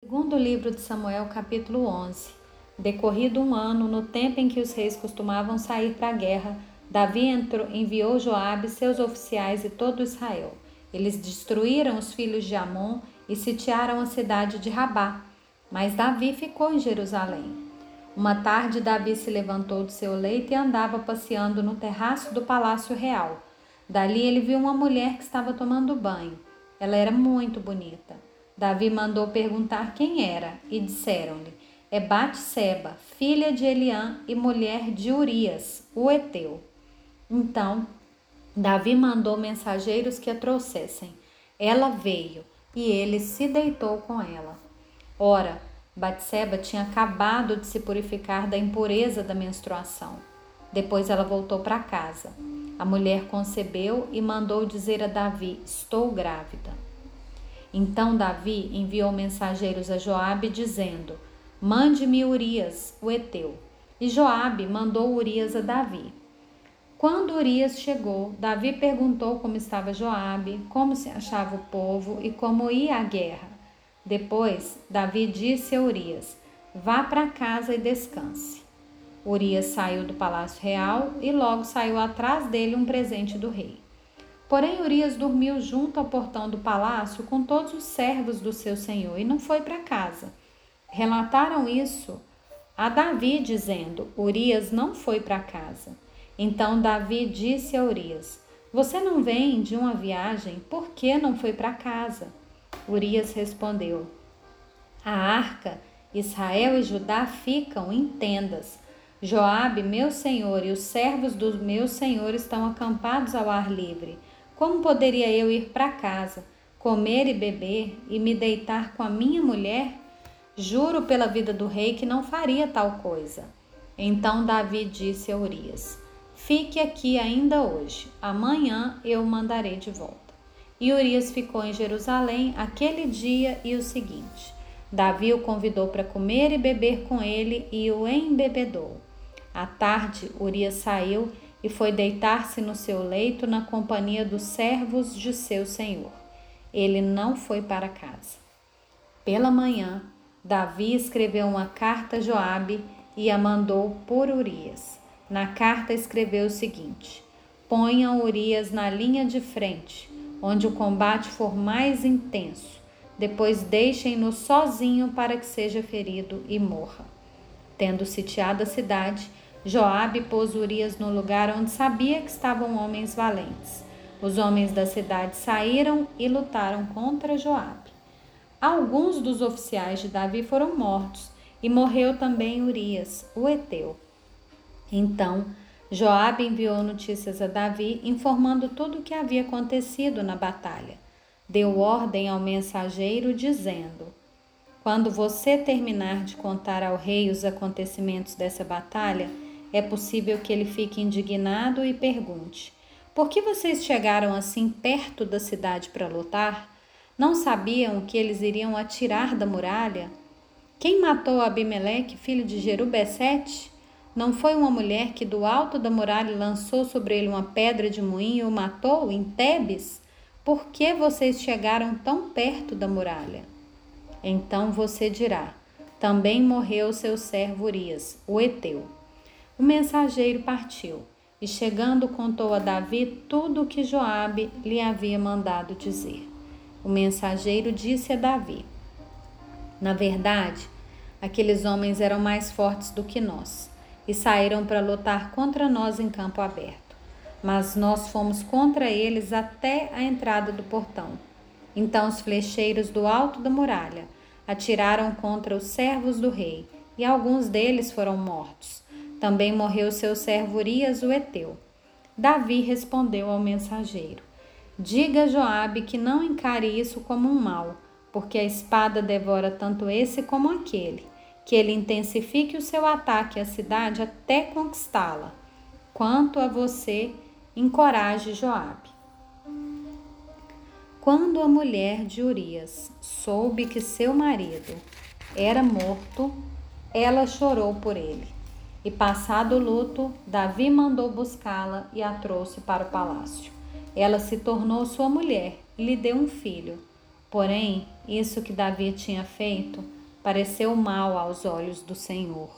Segundo livro de Samuel, capítulo 11. Decorrido um ano, no tempo em que os reis costumavam sair para a guerra, Davi entrou, enviou Joabe, seus oficiais e todo Israel. Eles destruíram os filhos de Amon e sitiaram a cidade de Rabá. Mas Davi ficou em Jerusalém. Uma tarde, Davi se levantou do seu leito e andava passeando no terraço do palácio real. Dali ele viu uma mulher que estava tomando banho. Ela era muito bonita. Davi mandou perguntar quem era e disseram-lhe: É Batseba, filha de Eliã e mulher de Urias, o heteu. Então, Davi mandou mensageiros que a trouxessem. Ela veio e ele se deitou com ela. Ora, Batseba tinha acabado de se purificar da impureza da menstruação. Depois ela voltou para casa. A mulher concebeu e mandou dizer a Davi: Estou grávida. Então Davi enviou mensageiros a Joabe dizendo: Mande-me Urias, o heteu. E Joabe mandou Urias a Davi. Quando Urias chegou, Davi perguntou como estava Joabe, como se achava o povo e como ia a guerra. Depois, Davi disse a Urias: Vá para casa e descanse. Urias saiu do palácio real e logo saiu atrás dele um presente do rei. Porém, Urias dormiu junto ao portão do palácio com todos os servos do seu senhor e não foi para casa. Relataram isso a Davi, dizendo: Urias não foi para casa. Então Davi disse a Urias: Você não vem de uma viagem, por que não foi para casa? Urias respondeu: A arca, Israel e Judá ficam em tendas. Joabe, meu senhor, e os servos do meu senhor estão acampados ao ar livre. Como poderia eu ir para casa, comer e beber e me deitar com a minha mulher? Juro pela vida do rei que não faria tal coisa. Então Davi disse a Urias: Fique aqui ainda hoje, amanhã eu o mandarei de volta. E Urias ficou em Jerusalém aquele dia e o seguinte. Davi o convidou para comer e beber com ele e o embebedou. À tarde, Urias saiu e foi deitar-se no seu leito na companhia dos servos de seu senhor. Ele não foi para casa. Pela manhã, Davi escreveu uma carta a Joabe e a mandou por Urias. Na carta escreveu o seguinte: Ponham Urias na linha de frente, onde o combate for mais intenso. Depois deixem-no sozinho para que seja ferido e morra. Tendo sitiado a cidade, Joabe pôs Urias no lugar onde sabia que estavam homens valentes. Os homens da cidade saíram e lutaram contra Joabe. Alguns dos oficiais de Davi foram mortos e morreu também Urias, o heteu. Então, Joabe enviou notícias a Davi, informando tudo o que havia acontecido na batalha. Deu ordem ao mensageiro, dizendo: Quando você terminar de contar ao rei os acontecimentos dessa batalha, é possível que ele fique indignado e pergunte: Por que vocês chegaram assim perto da cidade para lutar? Não sabiam que eles iriam atirar da muralha? Quem matou Abimeleque, filho de Jerubessete? Não foi uma mulher que do alto da muralha lançou sobre ele uma pedra de moinho e o matou em Tebes? Por que vocês chegaram tão perto da muralha? Então você dirá: Também morreu seu servo Urias, o Eteu. O mensageiro partiu e, chegando, contou a Davi tudo o que Joabe lhe havia mandado dizer. O mensageiro disse a Davi: Na verdade, aqueles homens eram mais fortes do que nós e saíram para lutar contra nós em campo aberto. Mas nós fomos contra eles até a entrada do portão. Então os flecheiros do alto da muralha atiraram contra os servos do rei, e alguns deles foram mortos. Também morreu seu servo Urias o Eteu. Davi respondeu ao mensageiro: Diga a Joabe que não encare isso como um mal, porque a espada devora tanto esse como aquele, que ele intensifique o seu ataque à cidade até conquistá-la. Quanto a você, encoraje Joabe. Quando a mulher de Urias soube que seu marido era morto, ela chorou por ele. E passado o luto, Davi mandou buscá-la e a trouxe para o palácio. Ela se tornou sua mulher e lhe deu um filho. Porém, isso que Davi tinha feito pareceu mal aos olhos do Senhor.